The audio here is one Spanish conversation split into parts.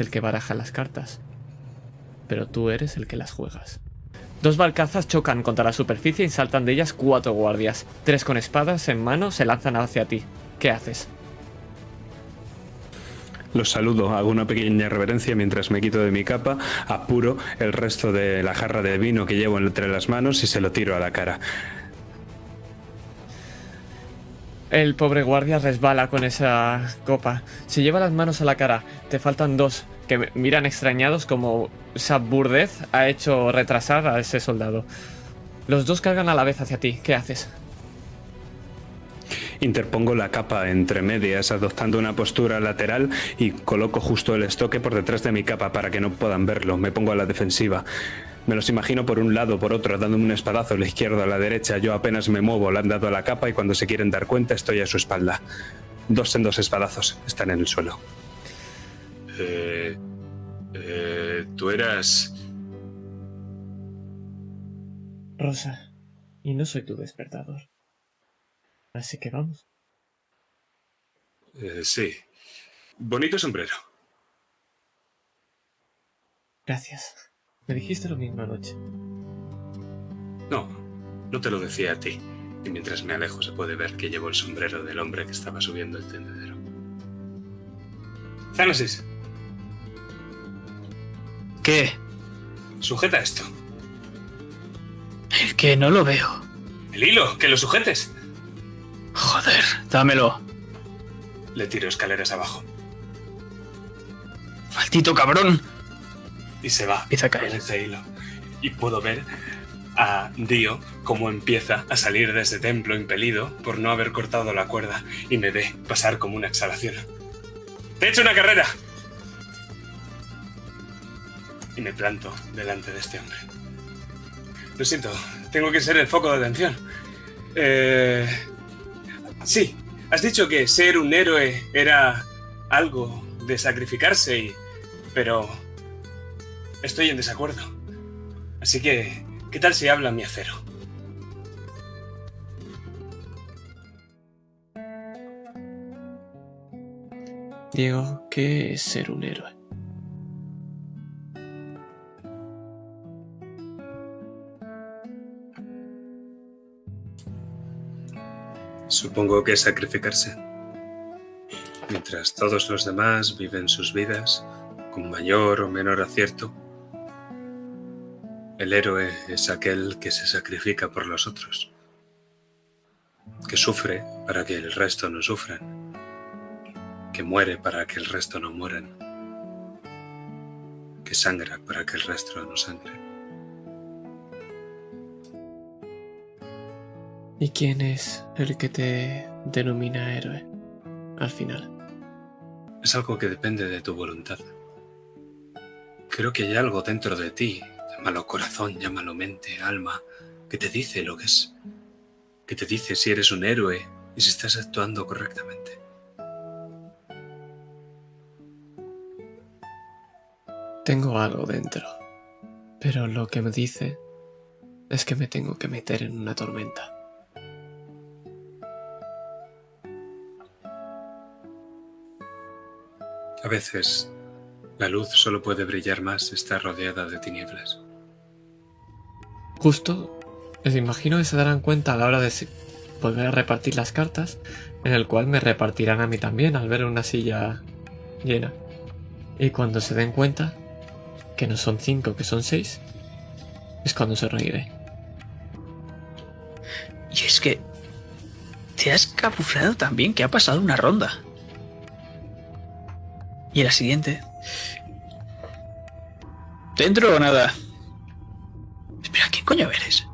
el que baraja las cartas, pero tú eres el que las juegas. Dos balcazas chocan contra la superficie y saltan de ellas cuatro guardias. Tres con espadas en mano se lanzan hacia ti. ¿Qué haces? Los saludo, hago una pequeña reverencia mientras me quito de mi capa, apuro el resto de la jarra de vino que llevo entre las manos y se lo tiro a la cara. El pobre guardia resbala con esa copa. Se lleva las manos a la cara. Te faltan dos que miran extrañados como esa burdez ha hecho retrasar a ese soldado. Los dos cargan a la vez hacia ti. ¿Qué haces? Interpongo la capa entre medias, adoptando una postura lateral y coloco justo el estoque por detrás de mi capa para que no puedan verlo. Me pongo a la defensiva. Me los imagino por un lado, por otro, dándome un espadazo a la izquierda, a la derecha. Yo apenas me muevo, le han dado a la capa y cuando se quieren dar cuenta estoy a su espalda. Dos en dos espadazos están en el suelo. Eh, eh, tú eras... Rosa, y no soy tu despertador. Así que vamos. Eh, sí. Bonito sombrero. Gracias. Me dijiste lo mismo anoche. No, no te lo decía a ti. Y mientras me alejo se puede ver que llevo el sombrero del hombre que estaba subiendo el tendedero. Zanosis, ¿Qué? sujeta esto. El que no lo veo. El hilo, que lo sujetes. Joder, dámelo. Le tiro escaleras abajo. Maldito cabrón. Y se va Empieza a caer. ese hilo. Y puedo ver a Dio cómo empieza a salir de ese templo impelido por no haber cortado la cuerda y me ve pasar como una exhalación. ¡Te he hecho una carrera! Y me planto delante de este hombre. Lo siento, tengo que ser el foco de atención. Eh... Sí, has dicho que ser un héroe era algo de sacrificarse y... Pero... Estoy en desacuerdo. Así que, ¿qué tal si habla mi acero? Diego, ¿qué es ser un héroe? Supongo que es sacrificarse. Mientras todos los demás viven sus vidas con mayor o menor acierto, el héroe es aquel que se sacrifica por los otros, que sufre para que el resto no sufran, que muere para que el resto no mueran, que sangra para que el resto no sangre. ¿Y quién es el que te denomina héroe al final? Es algo que depende de tu voluntad. Creo que hay algo dentro de ti, llámalo corazón, llámalo mente, alma, que te dice lo que es, que te dice si eres un héroe y si estás actuando correctamente. Tengo algo dentro, pero lo que me dice es que me tengo que meter en una tormenta. A veces, la luz solo puede brillar más si está rodeada de tinieblas. Justo, les imagino que se darán cuenta a la hora de volver a repartir las cartas, en el cual me repartirán a mí también al ver una silla llena. Y cuando se den cuenta que no son cinco, que son seis, es cuando se reiré. Y es que te has camuflado también que ha pasado una ronda. Y la siguiente. ¿Dentro o nada? Espera, ¿quién coño eres?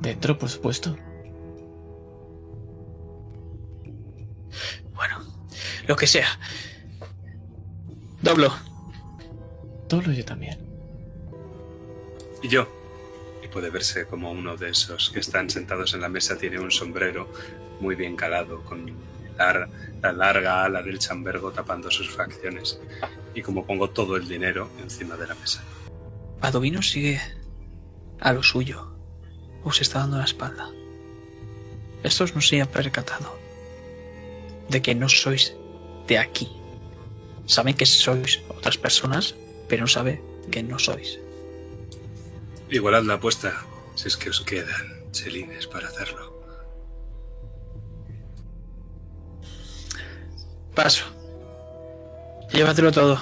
Dentro, por supuesto. Bueno, lo que sea. Doblo. Todo yo también. Y yo. Y puede verse como uno de esos que están sentados en la mesa tiene un sombrero muy bien calado, con lar- la larga ala del chambergo tapando sus facciones. Y como pongo todo el dinero encima de la mesa. Padovino sigue a lo suyo. Os está dando la espalda. Estos no se han percatado de que no sois de aquí. Saben que sois otras personas, pero no sabe que no sois. Igualad la apuesta, si es que os quedan chelines para hacerlo. Paso. Llévatelo todo.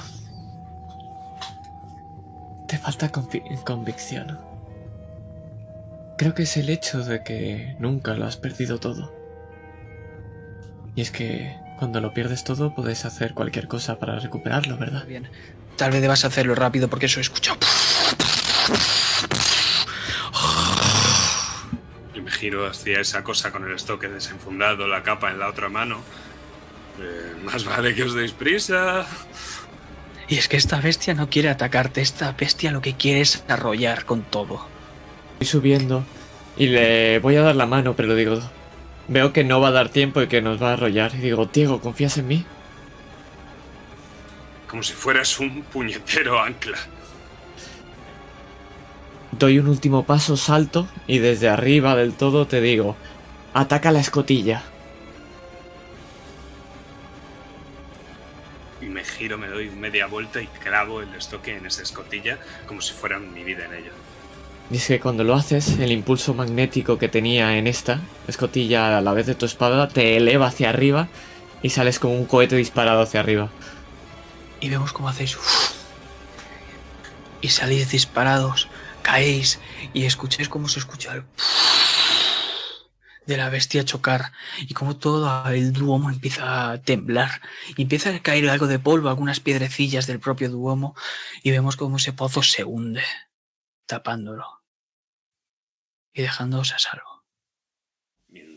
Te falta convi- convicción. Creo que es el hecho de que nunca lo has perdido todo. Y es que cuando lo pierdes todo puedes hacer cualquier cosa para recuperarlo, ¿verdad? Bien. Tal vez debas hacerlo rápido porque eso he escuchado. Y me giro hacia esa cosa con el estoque desenfundado, la capa en la otra mano. Eh, más vale que os deis prisa. Y es que esta bestia no quiere atacarte. Esta bestia lo que quiere es arrollar con todo. Estoy subiendo y le voy a dar la mano, pero digo, veo que no va a dar tiempo y que nos va a arrollar. Y digo, Diego, ¿confías en mí? Como si fueras un puñetero ancla. Doy un último paso, salto y desde arriba del todo te digo, ataca la escotilla. Y me giro, me doy media vuelta y clavo el estoque en esa escotilla como si fuera mi vida en ello. Es que cuando lo haces, el impulso magnético que tenía en esta escotilla a la vez de tu espada te eleva hacia arriba y sales como un cohete disparado hacia arriba. Y vemos cómo hacéis. Y salís disparados, caéis y escucháis cómo se escucha el de la bestia chocar y como todo el duomo empieza a temblar y empieza a caer algo de polvo, algunas piedrecillas del propio duomo y vemos cómo ese pozo se hunde, tapándolo y dejándoos a salvo.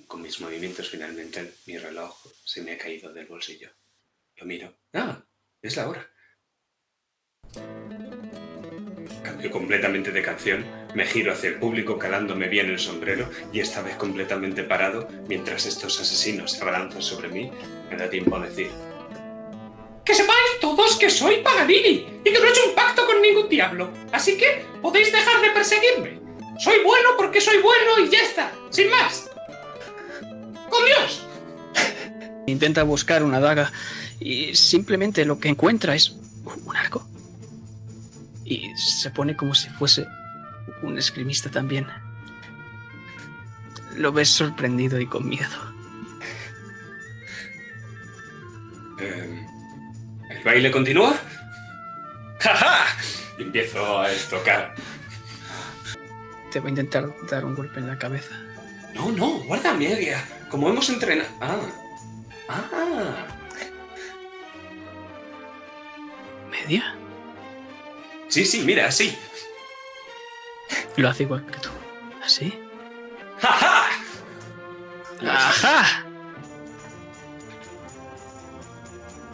Con mis movimientos finalmente mi reloj se me ha caído del bolsillo. Lo miro. Ah, es la hora. Cambio completamente de canción, me giro hacia el público calándome bien el sombrero y esta vez completamente parado, mientras estos asesinos se abalanzan sobre mí, me da tiempo a decir. Que sepáis todos que soy Paganini y que no he hecho un pacto con ningún diablo. Así que podéis dejar de perseguirme. Soy bueno porque soy bueno y ya está, sin más. ¡Con Dios! Intenta buscar una daga y simplemente lo que encuentra es un arco. Y se pone como si fuese un esgrimista también. Lo ves sorprendido y con miedo. "Em, ¿El baile continúa? ¡Ja, ja! Y empiezo a estocar. Te va a intentar dar un golpe en la cabeza. No, no, guarda media. Como hemos entrenado. Ah. Ah. ¿Media? Sí, sí, mira, así. Lo hace igual que tú. ¿Así? ¡Ja, ja! ¡Ajá!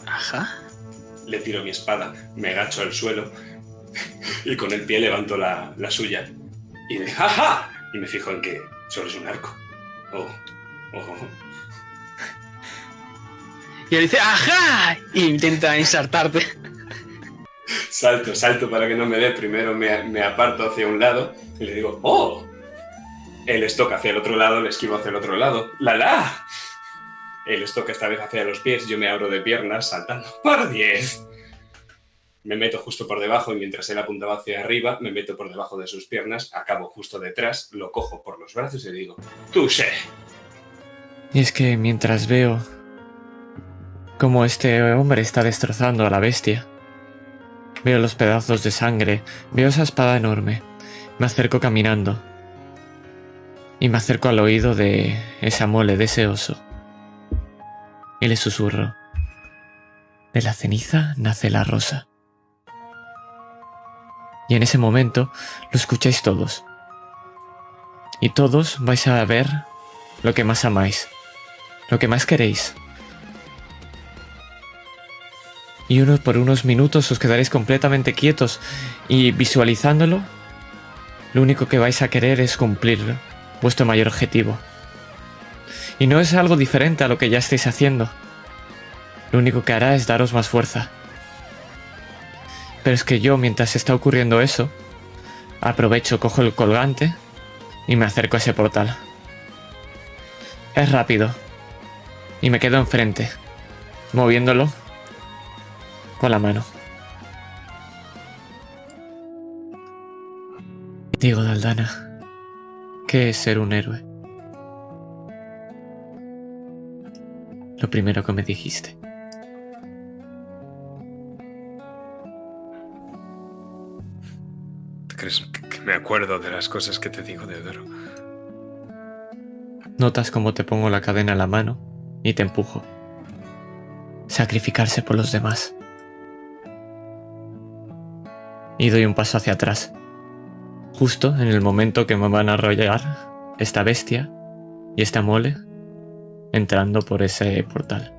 ¿Ajá? Le tiro mi espada, me agacho al suelo y con el pie levanto la, la suya. Y de ¡ja, ja! Y me fijo en que solo es un arco. Oh, oh, oh. Y él dice ¡Ajá! Y intenta ensartarte. Salto, salto para que no me dé. Primero me, me aparto hacia un lado y le digo, ¡oh! Él estoca hacia el otro lado, le esquivo hacia el otro lado. ¡La la! Él estoca esta vez hacia los pies, yo me abro de piernas saltando. ¡Por 10! Me meto justo por debajo y mientras él apuntaba hacia arriba, me meto por debajo de sus piernas, acabo justo detrás, lo cojo por los brazos y le digo, ¡Touché! Y es que mientras veo cómo este hombre está destrozando a la bestia, veo los pedazos de sangre, veo esa espada enorme, me acerco caminando y me acerco al oído de esa mole, de ese oso, y le susurro, de la ceniza nace la rosa. Y en ese momento lo escucháis todos. Y todos vais a ver lo que más amáis, lo que más queréis. Y uno por unos minutos os quedaréis completamente quietos y visualizándolo, lo único que vais a querer es cumplir vuestro mayor objetivo. Y no es algo diferente a lo que ya estáis haciendo. Lo único que hará es daros más fuerza. Pero es que yo, mientras está ocurriendo eso, aprovecho, cojo el colgante y me acerco a ese portal. Es rápido. Y me quedo enfrente, moviéndolo con la mano. Diego Daldana, ¿qué es ser un héroe? Lo primero que me dijiste. ¿Crees que me acuerdo de las cosas que te digo, Deodoro? Notas cómo te pongo la cadena en la mano y te empujo. Sacrificarse por los demás. Y doy un paso hacia atrás. Justo en el momento que me van a arrollar esta bestia y esta mole entrando por ese portal.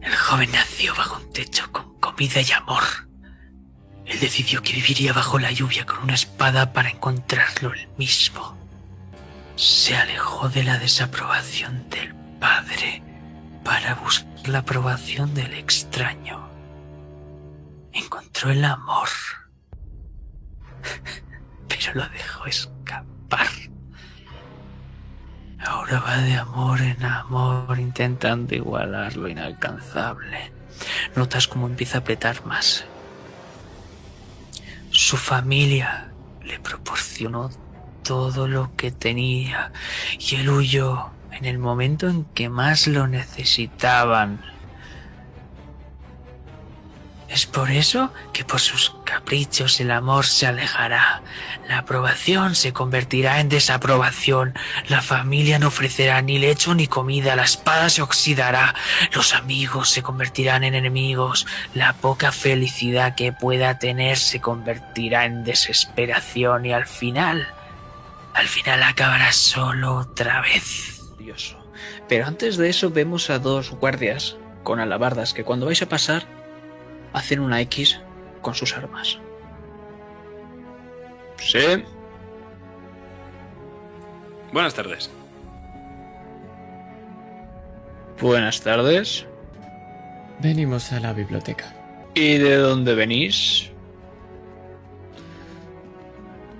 El joven nació bajo un techo con comida y amor. Él decidió que viviría bajo la lluvia con una espada para encontrarlo él mismo. Se alejó de la desaprobación del padre para buscar la aprobación del extraño. Encontró el amor, pero lo dejó escapar. De amor en amor intentando igualar lo inalcanzable. Notas cómo empieza a apretar más. Su familia le proporcionó todo lo que tenía y él huyó en el momento en que más lo necesitaban. Es por eso que por sus caprichos el amor se alejará. La aprobación se convertirá en desaprobación. La familia no ofrecerá ni lecho ni comida. La espada se oxidará. Los amigos se convertirán en enemigos. La poca felicidad que pueda tener se convertirá en desesperación y al final, al final acabará solo otra vez. Pero antes de eso vemos a dos guardias con alabardas que cuando vais a pasar hacen una X con sus armas. Sí. Buenas tardes. Buenas tardes. Venimos a la biblioteca. ¿Y de dónde venís?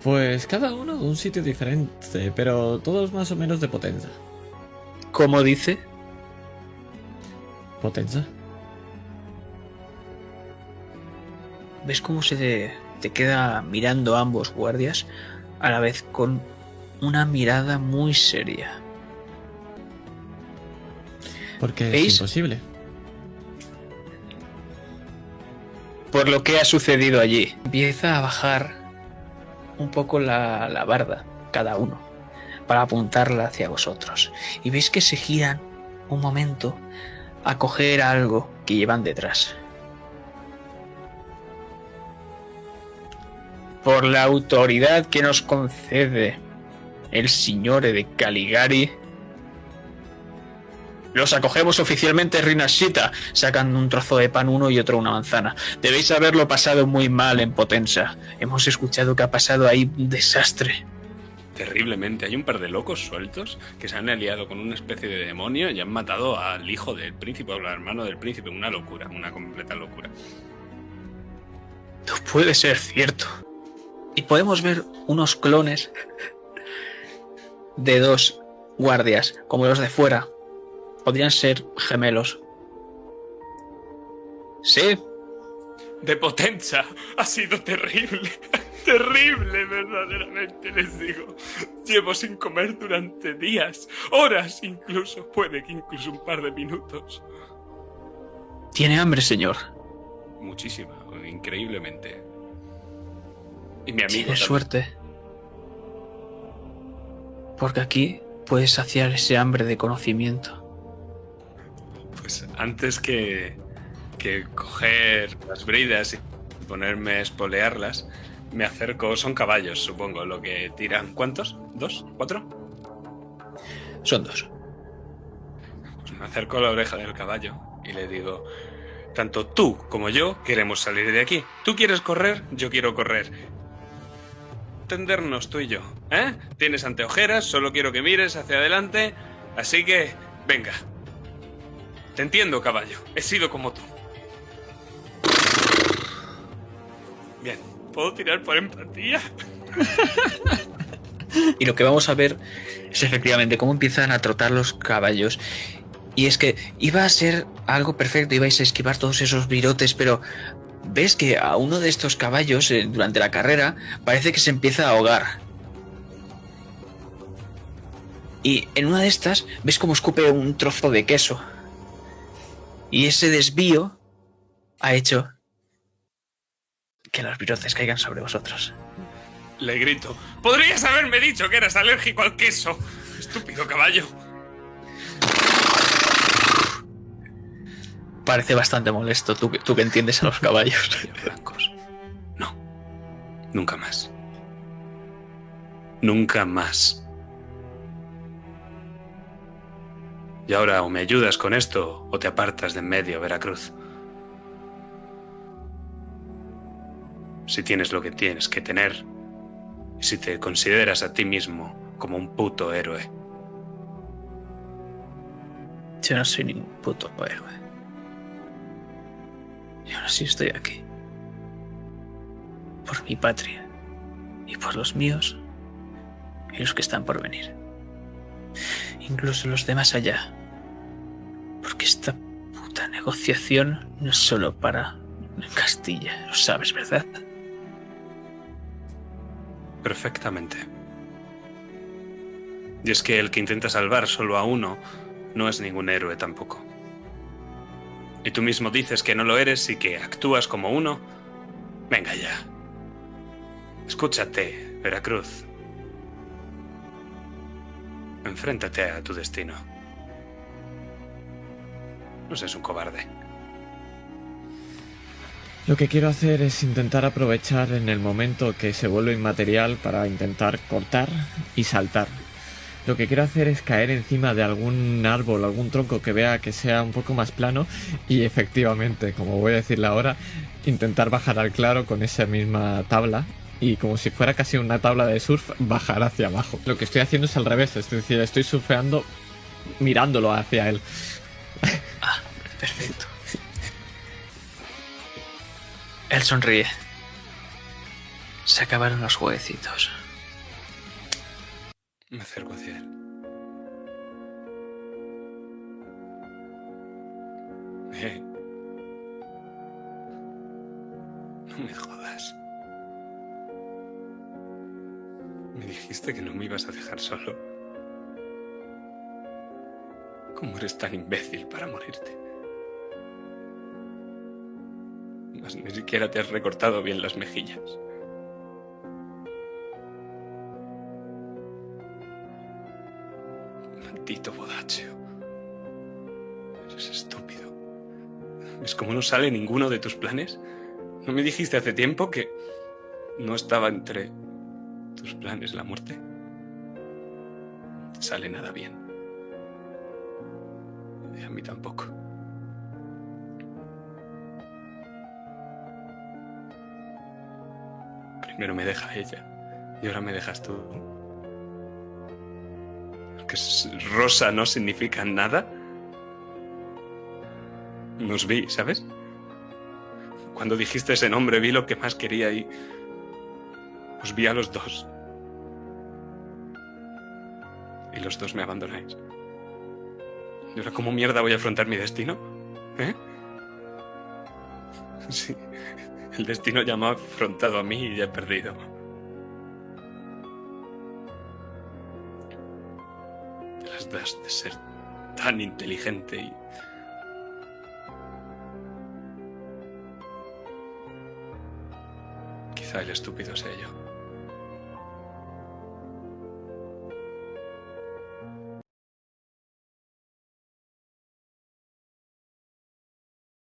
Pues cada uno de un sitio diferente, pero todos más o menos de Potenza. ¿Cómo dice? ¿Potenza? Ves cómo se te, te queda mirando a ambos guardias a la vez con una mirada muy seria. Porque ¿Veis? es imposible. Por lo que ha sucedido allí. Empieza a bajar un poco la, la barda, cada uno, para apuntarla hacia vosotros. Y veis que se giran un momento a coger algo que llevan detrás. Por la autoridad que nos concede el Signore de Caligari, los acogemos oficialmente Rinashita, sacando un trozo de pan uno y otro una manzana. Debéis haberlo pasado muy mal en Potenza. Hemos escuchado que ha pasado ahí un desastre. Terriblemente. Hay un par de locos sueltos que se han aliado con una especie de demonio y han matado al hijo del príncipe o al hermano del príncipe. Una locura, una completa locura. No puede ser cierto. Y podemos ver unos clones de dos guardias, como los de fuera. Podrían ser gemelos. Sí, De Potenza. Ha sido terrible. Terrible, verdaderamente, les digo. Llevo sin comer durante días, horas incluso, puede que incluso un par de minutos. tiene hambre, señor. Muchísima, increíblemente. Y mi amigo. Suerte. Porque aquí puedes saciar ese hambre de conocimiento. Pues antes que, que coger las bridas y ponerme a espolearlas, me acerco. Son caballos, supongo, lo que tiran. ¿Cuántos? ¿Dos? ¿Cuatro? Son dos. Pues me acerco a la oreja del caballo y le digo: Tanto tú como yo queremos salir de aquí. Tú quieres correr, yo quiero correr. Tendernos tú y yo, ¿eh? Tienes anteojeras, solo quiero que mires hacia adelante. Así que, venga. Te entiendo, caballo. He sido como tú. Bien, ¿puedo tirar por empatía? Y lo que vamos a ver es efectivamente cómo empiezan a trotar los caballos Y es que iba a ser algo perfecto, ibais a esquivar todos esos virotes, pero ves que a uno de estos caballos eh, durante la carrera parece que se empieza a ahogar. Y en una de estas ves como escupe un trozo de queso. Y ese desvío ha hecho que los virotes caigan sobre vosotros. Le grito. Podrías haberme dicho que eras alérgico al queso. Estúpido caballo. Parece bastante molesto tú, que- tú que entiendes a los caballos. blancos. No. Nunca más. Nunca más. Y ahora o me ayudas con esto o te apartas de en medio, Veracruz. Si tienes lo que tienes que tener y si te consideras a ti mismo como un puto héroe. Yo no soy ningún puto héroe. Y aún así estoy aquí. Por mi patria. Y por los míos. Y los que están por venir. Incluso los de más allá. Porque esta puta negociación no es solo para Castilla. Lo sabes, ¿verdad? Perfectamente. Y es que el que intenta salvar solo a uno no es ningún héroe tampoco. Y tú mismo dices que no lo eres y que actúas como uno. Venga ya. Escúchate, Veracruz. Enfréntate a tu destino. No seas un cobarde. Lo que quiero hacer es intentar aprovechar en el momento que se vuelve inmaterial para intentar cortar y saltar. Lo que quiero hacer es caer encima de algún árbol, algún tronco que vea que sea un poco más plano y efectivamente, como voy a decirle ahora, intentar bajar al claro con esa misma tabla y como si fuera casi una tabla de surf, bajar hacia abajo. Lo que estoy haciendo es al revés, es decir, estoy surfeando mirándolo hacia él. Perfecto. Él sonríe. Se acabaron los jueguecitos. Me acerco hacia él. Eh. No me jodas. Me dijiste que no me ibas a dejar solo. ¿Cómo eres tan imbécil para morirte? Mas ni siquiera te has recortado bien las mejillas. Maldito bodacho. Eres estúpido. ¿Ves cómo no sale ninguno de tus planes? ¿No me dijiste hace tiempo que no estaba entre tus planes la muerte? No sale nada bien. Y a mí tampoco. Primero me deja ella y ahora me dejas tú. Que rosa no significa nada. Nos vi, ¿sabes? Cuando dijiste ese nombre vi lo que más quería y os vi a los dos. Y los dos me abandonáis. ¿Y ahora cómo mierda voy a afrontar mi destino? ¿Eh? Sí, el destino ya me ha afrontado a mí y ya he perdido. De ser tan inteligente y... Quizá el estúpido sea yo.